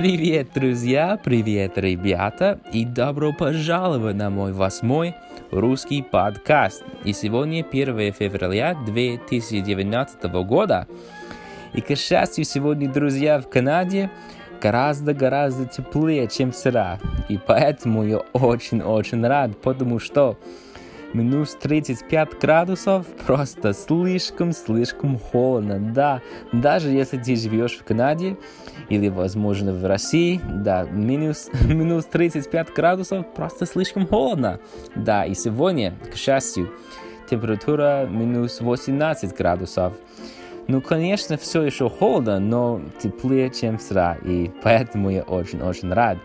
Привет, друзья, привет, ребята, и добро пожаловать на мой восьмой русский подкаст. И сегодня 1 февраля 2019 года. И, к счастью, сегодня, друзья, в Канаде гораздо-гораздо теплее, чем вчера. И поэтому я очень-очень рад, потому что минус 35 градусов, просто слишком-слишком холодно. Да, даже если ты живешь в Канаде или, возможно, в России, да, минус, минус 35 градусов просто слишком холодно. Да, и сегодня, к счастью, температура минус 18 градусов. Ну, конечно, все еще холодно, но теплее, чем вчера, и поэтому я очень-очень рад.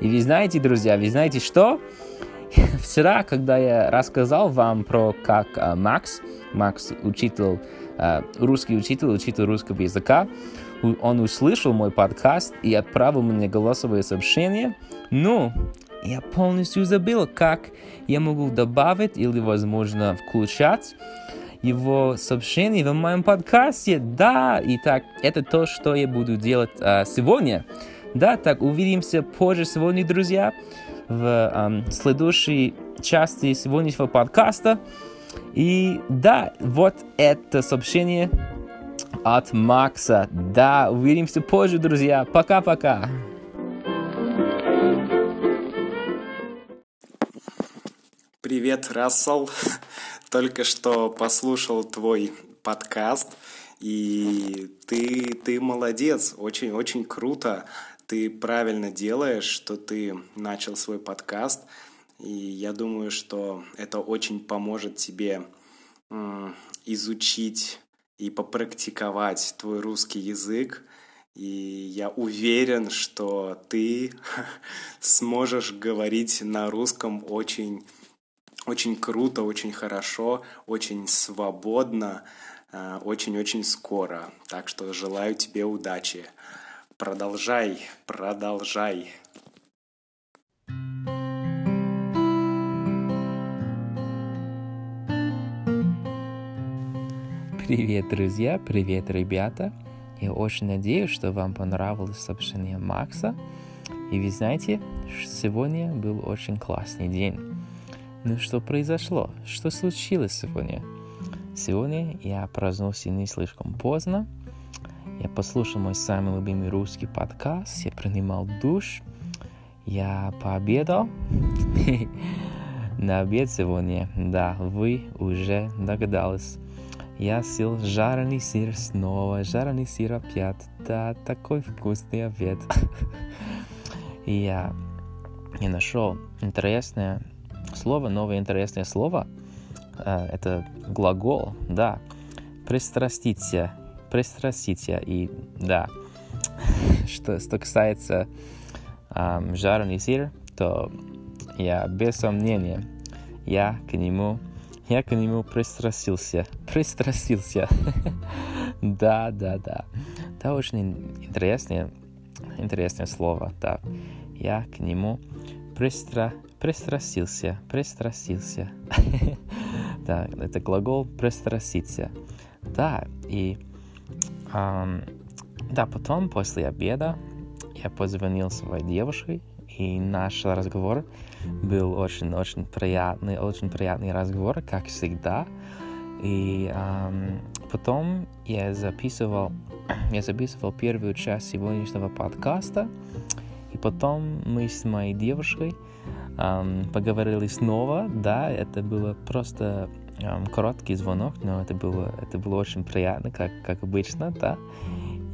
И вы знаете, друзья, вы знаете что? Вчера, когда я рассказал вам про как uh, Макс, Макс учитель, uh, русский учитель, учитель русского языка, он услышал мой подкаст и отправил мне голосовое сообщение. Ну, я полностью забыл, как я могу добавить или, возможно, включать его сообщение в моем подкасте. Да, и так, это то, что я буду делать uh, сегодня. Да, так, увидимся позже сегодня, друзья в эм, следующей части сегодняшнего подкаста. И да, вот это сообщение от Макса. Да, увидимся позже, друзья. Пока-пока. Привет, Рассел. Только что послушал твой подкаст, и ты, ты молодец, очень-очень круто ты правильно делаешь, что ты начал свой подкаст, и я думаю, что это очень поможет тебе изучить и попрактиковать твой русский язык, и я уверен, что ты сможешь говорить на русском очень, очень круто, очень хорошо, очень свободно, э, очень-очень скоро. Так что желаю тебе удачи. Продолжай, продолжай. Привет, друзья, привет, ребята. Я очень надеюсь, что вам понравилось сообщение Макса. И вы знаете, сегодня был очень классный день. Ну что произошло? Что случилось сегодня? Сегодня я проснулся не слишком поздно, я послушал мой самый любимый русский подкаст, я принимал душ, я пообедал. На обед сегодня, да, вы уже догадались. Я съел жареный сыр снова, жареный сыр опять. Да, такой вкусный обед. И я, я нашел интересное слово, новое интересное слово. Э, это глагол, да. Пристраститься пристраститься. И да, что, что касается um, жареный сыр, то я без сомнения, я к нему, я к нему пристрастился, пристрастился. да, да, да. Это очень интересное, интересное слово, да. Я к нему пристра, пристрастился, пристрастился. да, это глагол пристраститься. Да, и да, потом, после обеда, я позвонил своей девушке, и наш разговор был очень-очень приятный, очень приятный разговор, как всегда. И um, потом я записывал, я записывал первую часть сегодняшнего подкаста, и потом мы с моей девушкой um, поговорили снова, да, это было просто короткий звонок, но это было, это было очень приятно, как, как обычно, да.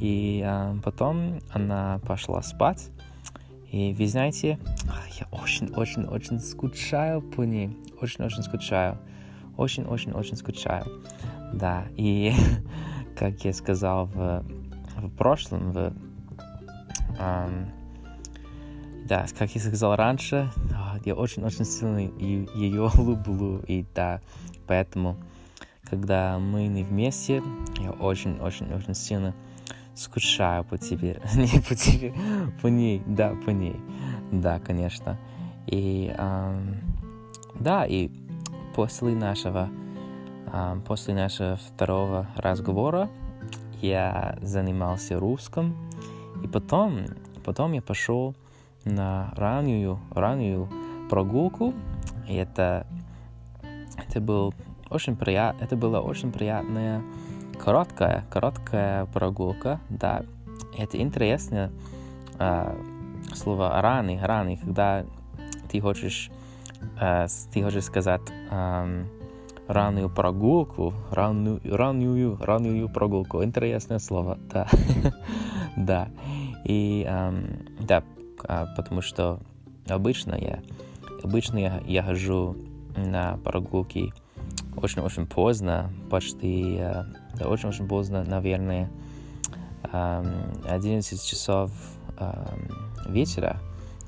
И а, потом она пошла спать. И вы знаете, я очень-очень-очень скучаю по ней. Очень-очень скучаю. Очень-очень-очень скучаю. Да, и как я сказал в, в прошлом, в, um, да, как я сказал раньше, я очень-очень сильно ее люблю. И да, Поэтому, когда мы не вместе, я очень-очень-очень сильно скучаю по тебе. не по тебе, по ней, да, по ней. Да, конечно. И эм, да, и после нашего, эм, после нашего второго разговора я занимался русским. И потом, потом я пошел на раннюю, раннюю прогулку. И это, это, был очень прият, это была очень приятная, короткая, короткая прогулка. Да, это интересно. Э, слово раны, раны, когда ты хочешь, э, ты хочешь сказать э, раннюю прогулку, раннюю, раннюю, раннюю прогулку. Интересное слово, да. да. И эм, да, а, потому что обычно я, обычно я, я хожу на прогулки очень-очень поздно, почти э, да, очень-очень поздно, наверное, 11 часов вечера.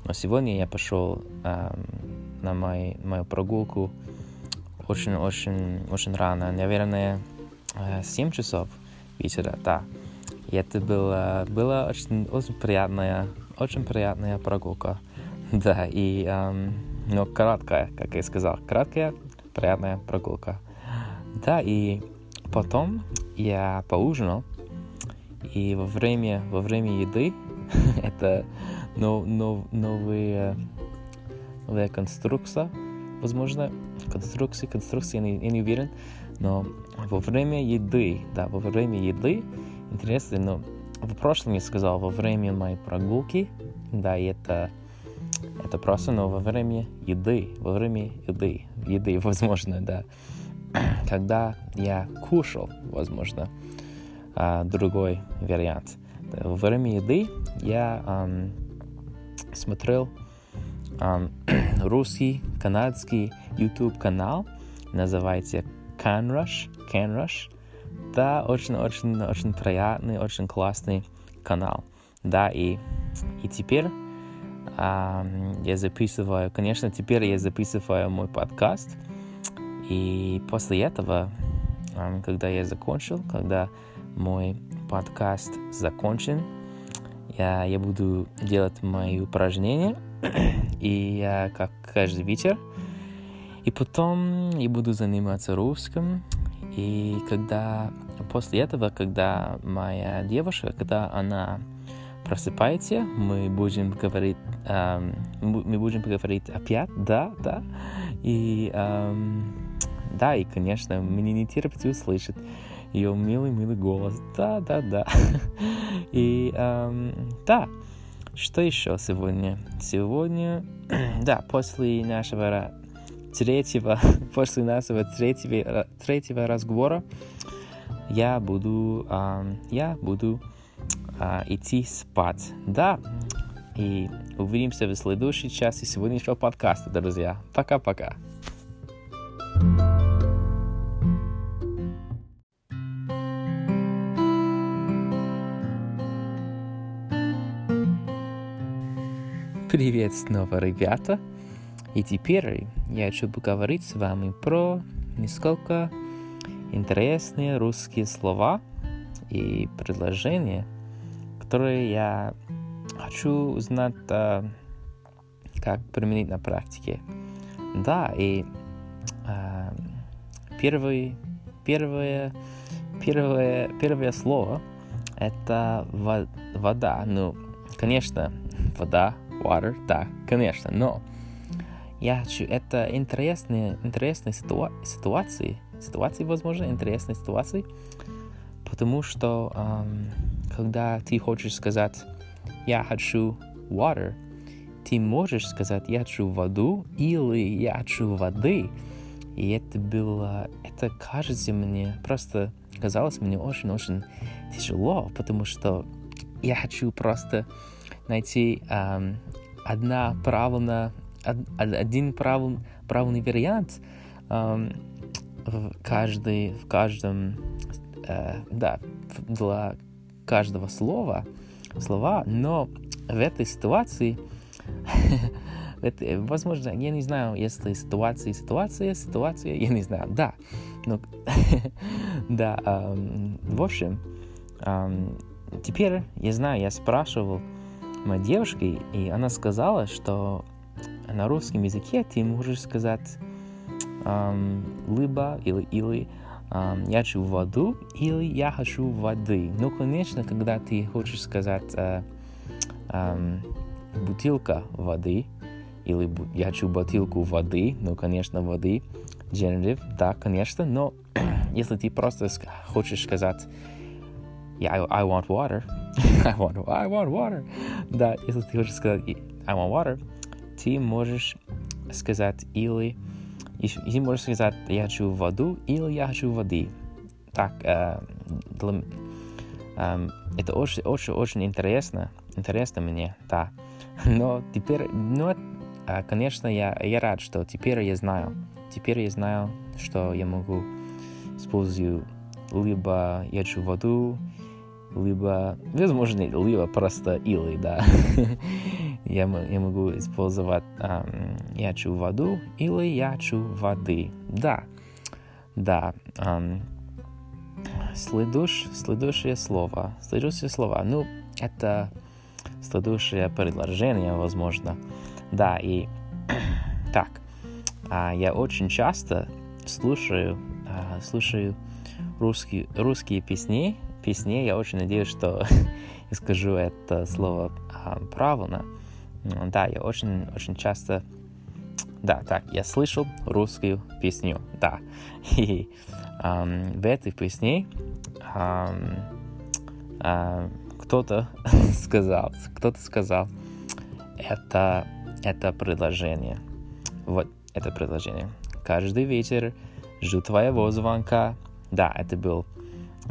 Но сегодня я пошел на мой, мою прогулку очень-очень очень рано, наверное, 7 э, часов вечера, да. И это было, было очень, очень приятная, очень приятная прогулка. Да, и, эм, но короткая, как я сказал, краткая, приятная прогулка. Да, и потом я поужинал, и во время, во время еды это нов, нов, новые, новая конструкция, возможно, конструкции, конструкции, я не, я не уверен, но во время еды, да, во время еды, интересно, но в прошлом я сказал, во время моей прогулки, да, и это, это просто, но во время еды, во время еды, еды, возможно, да, когда я кушал, возможно, а, другой вариант. Во время еды я um, смотрел um, русский, канадский YouTube канал, называется CanRush, CanRush. Да, очень-очень-очень приятный, очень классный канал. Да, и, и теперь я записываю, конечно, теперь я записываю мой подкаст. И после этого, когда я закончил, когда мой подкаст закончен, я, я буду делать мои упражнения, и я как каждый вечер. И потом я буду заниматься русским. И когда после этого, когда моя девушка, когда она просыпается, мы будем говорить, эм, мы будем говорить опять, да, да. И эм, да, и конечно, мне не терпится услышать ее милый-милый голос. Да, да, да. И эм, да, что еще сегодня? Сегодня, да, после нашего третьего, после нашего третьего, третьего разговора я буду, э, я буду э, идти спать. Да, и увидимся в следующей части сегодняшнего подкаста, друзья. Пока-пока. Привет снова, ребята! И теперь я хочу поговорить с вами про несколько интересные русские слова и предложения, которые я хочу узнать, а, как применить на практике. Да, и а, первый, первое, первое, первое слово это вода. Ну, конечно, вода water, да, конечно, но я хочу, это интересные, интересные ситуа ситуации, ситуации, возможно, интересные ситуации, потому что эм, когда ты хочешь сказать «я хочу water», ты можешь сказать «я хочу воду» или «я хочу воды», и это было, это кажется мне, просто казалось мне очень-очень тяжело, потому что я хочу просто найти эм, одна правильная, один правиль, правильный вариант эм, в, каждый, в каждом, э, да, для каждого слова, слова, но в этой ситуации, это, возможно, я не знаю, если ситуация, ситуация, ситуация, я не знаю, да, но, да, в общем, теперь я знаю, я спрашивал, моей девушкой, и она сказала, что на русском языке ты можешь сказать эм, либо или или я хочу воду или я хочу воды. Но, конечно, когда ты хочешь сказать э, бутылка воды, или я хочу бутылку воды, ну, конечно, воды, genitive, да, конечно, но если ты просто хочешь сказать yeah, I, I want water, I want, I want water, да, если ты хочешь сказать I want water, ты можешь сказать или и, ты можешь сказать я хочу воду или я хочу воды. Так, э, для, э, это очень, очень, очень интересно, интересно мне, да. Но теперь, ну, конечно, я, я рад, что теперь я знаю, теперь я знаю, что я могу использовать либо я хочу воду, либо, возможно, либо просто или, да. я, я могу использовать um, я хочу воду или я хочу воды. Да, да. Um, следуш, следующее слово. Следующее слово. Ну, это следующее предложение, возможно. Да, и так. А, я очень часто слушаю, а, слушаю русские, русские песни, песни. Я очень надеюсь, что скажу это слово а, правильно. Да, я очень, очень часто... Да, так, я слышал русскую песню, да. И um, в этой песне um, uh, кто-то сказал, кто-то сказал, это, это предложение. Вот это предложение. Каждый вечер жду твоего звонка. Да, это был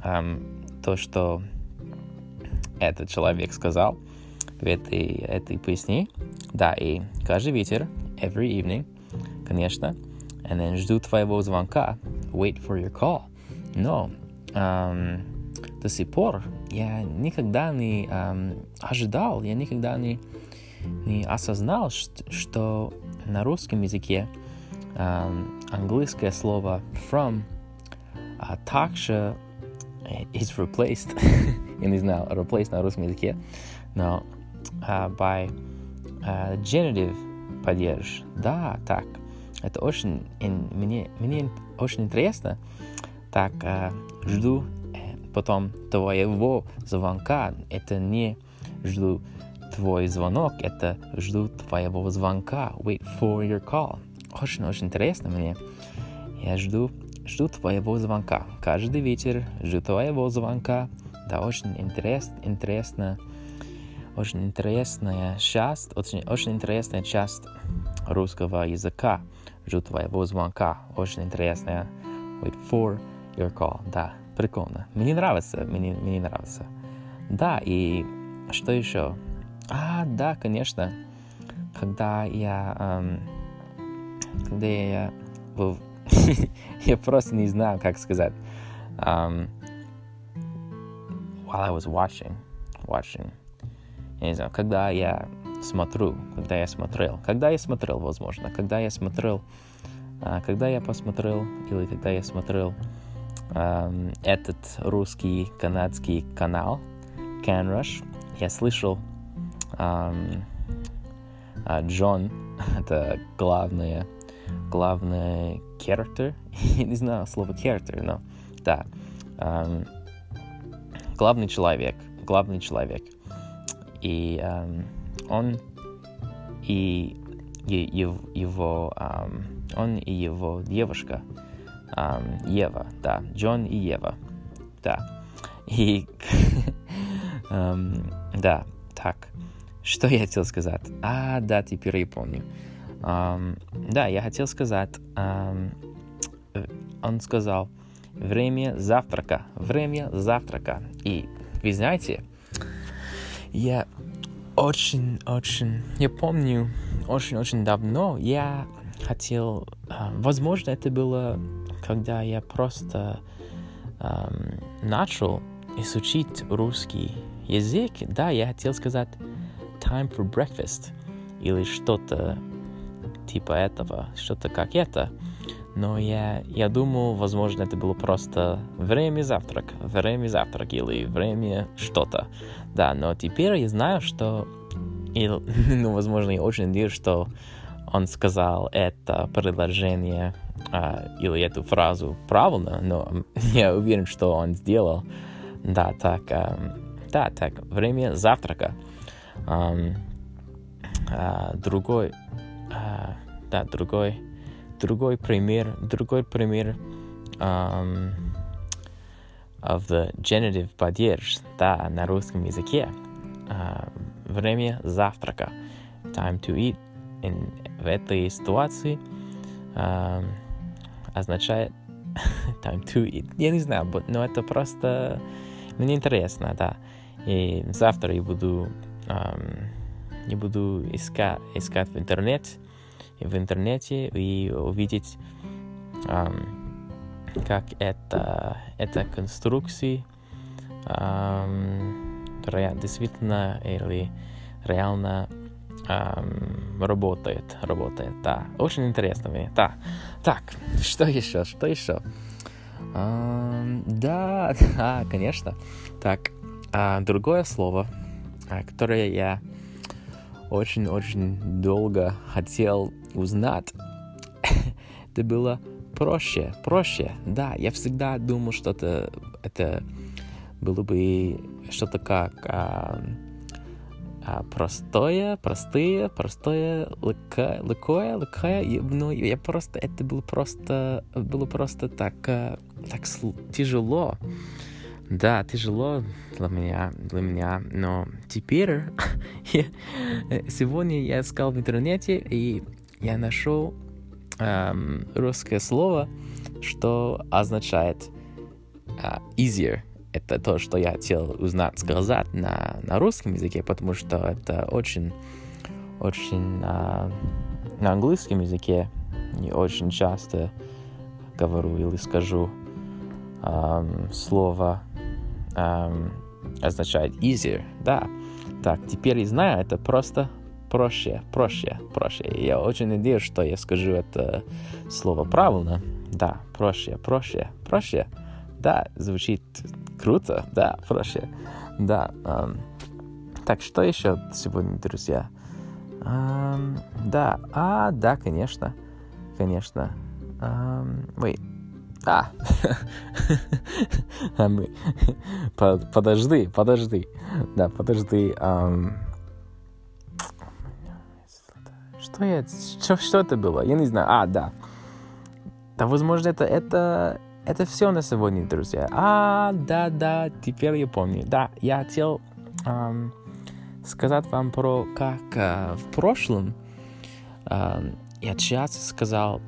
um, то, что этот человек сказал в этой, этой песне. Да, и каждый вечер, every evening, конечно. And then жду твоего звонка, wait for your call. Но um, до сих пор я никогда не um, ожидал, я никогда не, не осознал, что, что на русском языке um, английское слово from а также is replaced, я не знал, replaced на русском языке, но uh, by uh, genitive падеж. Да, так. Это очень, мне, мне очень интересно. Так, uh, жду э, потом твоего звонка. Это не жду твой звонок, это жду твоего звонка. Wait for your call. Очень-очень интересно мне. Я жду, жду твоего звонка. Каждый вечер жду твоего звонка. Да, очень интерес, интересно очень интересная часть, очень, очень интересная часть русского языка. Жду твоего звонка. Очень интересная. Wait for your call. Да, прикольно. Мне нравится, мне, мне нравится. Да, и что еще? А, да, конечно. Когда я... Эм, когда я... я просто не знаю, как сказать. Um, while I was watching, watching я не знаю, когда я смотрю, когда я смотрел, когда я смотрел, возможно, когда я смотрел, а, когда я посмотрел или когда я смотрел этот русский канадский канал CanRush, я слышал um, Джон, это главное, главный character, я не знаю слово character, но да, главный человек, главный человек – и um, он и, и его um, он и его девушка um, Ева, да, Джон и Ева, да, и um, да, так, что я хотел сказать? А, да, теперь я помню. Um, да, я хотел сказать, um, он сказал, время завтрака, время завтрака. И вы знаете, я очень-очень, я помню, очень-очень давно я хотел, а, возможно, это было, когда я просто um, начал изучить русский язык, да, я хотел сказать time for breakfast или что-то типа этого, что-то как это. Но я, я думал, возможно, это было просто время завтрак, время завтрак или время что-то. Да, но теперь я знаю, что... И, ну, возможно, я очень надеюсь, что он сказал это предложение а, или эту фразу правильно, но я уверен, что он сделал. Да, так, а, да, так, время завтрака. Um, uh, другой, uh, да, другой, другой пример, другой пример um, of the genitive падеж, да, на русском языке. Uh, время завтрака. Time to eat. In, в этой ситуации uh, означает time to eat. Я не знаю, но это просто мне интересно, да. И завтра я буду, um, я буду искать, искать в интернете, в интернете и увидеть, um, как это, это конструкции um, действительно или реально um, работает, работает, да. Очень интересно мне, да. Так, что еще, что еще? Um, да, да, конечно. Так, а другое слово, а, которое я очень-очень долго хотел узнать, это было проще, проще. Да, я всегда думал, что это, это было бы что-то как а, а, простое, простые, простое, легкое, легкое. Но я просто, это было просто, было просто так, а, так тяжело. Да, тяжело для меня, для меня, но теперь сегодня я искал в интернете и я нашел эм, русское слово, что означает э, easier. Это то, что я хотел узнать, сказать на, на русском языке, потому что это очень, очень э, на английском языке не очень часто говорю или скажу эм, слово эм, означает easier, да. Так, теперь я знаю, это просто проще, проще, проще. Я очень надеюсь, что я скажу это слово правильно. Да, проще, проще, проще. Да, звучит круто, да, проще. Да. Эм, так, что еще сегодня, друзья? Эм, да, а, да, конечно, конечно. Эм, а, а мы... Подожди, подожди. Да, подожди. Что я... Что, что это было? Я не знаю. А, да. Да, возможно, это... Это, это все на сегодня, друзья. А, да, да, теперь я помню. Да, я хотел эм, сказать вам про как э, в прошлом э, я часто сказал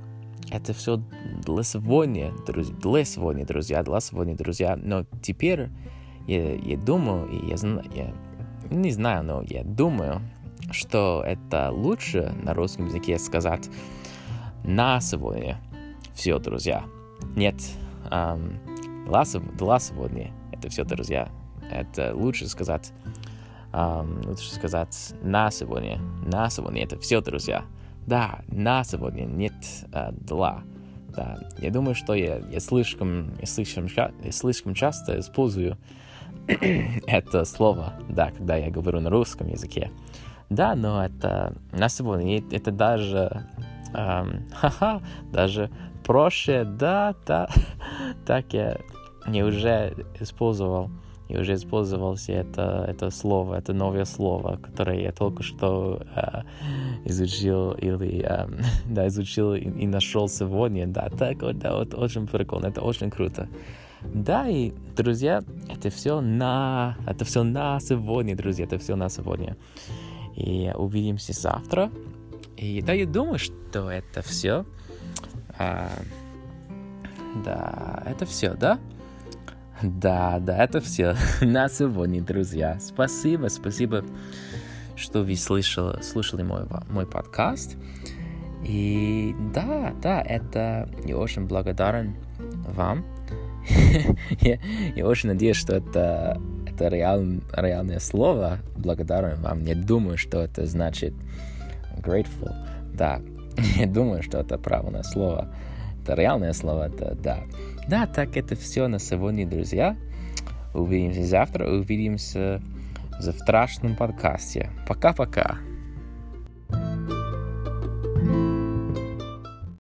это все для сегодня, друзья, для сегодня, друзья, для сегодня, друзья. Но теперь я, я думаю, я, я не знаю, но я думаю, что это лучше на русском языке сказать на сегодня. Все, друзья. Нет, эм, для, для это все, друзья. Это лучше сказать, эм, лучше сказать на сегодня. На сегодня это все, друзья. Да, на сегодня нет а, для. Да, я думаю, что я, я слишком, я слишком, я слишком часто использую это слово, да, когда я говорю на русском языке. Да, но это на сегодня, это даже, эм, ха-ха, даже проще, да, да, так я, я уже использовал и уже использовался это, это слово, это новое слово, которое я только что э, изучил или э, да, изучил и, и нашел сегодня. Да, так вот, да, вот очень прикольно, это очень круто. Да, и, друзья, это все на, это все на сегодня, друзья, это все на сегодня. И увидимся завтра. И да, я думаю, что это все. А, да, это все, да? Да, да, это все на сегодня, друзья. Спасибо, спасибо, что вы слышали, слушали мой, мой подкаст. И да, да, это я очень благодарен вам. я, я очень надеюсь, что это, это реаль, реальное слово. Благодарен вам. Не думаю, что это значит grateful. Да, не думаю, что это правильное слово. Это реальное слово, это да. Да, так это все на сегодня, друзья. Увидимся завтра, увидимся в завтрашнем подкасте. Пока-пока.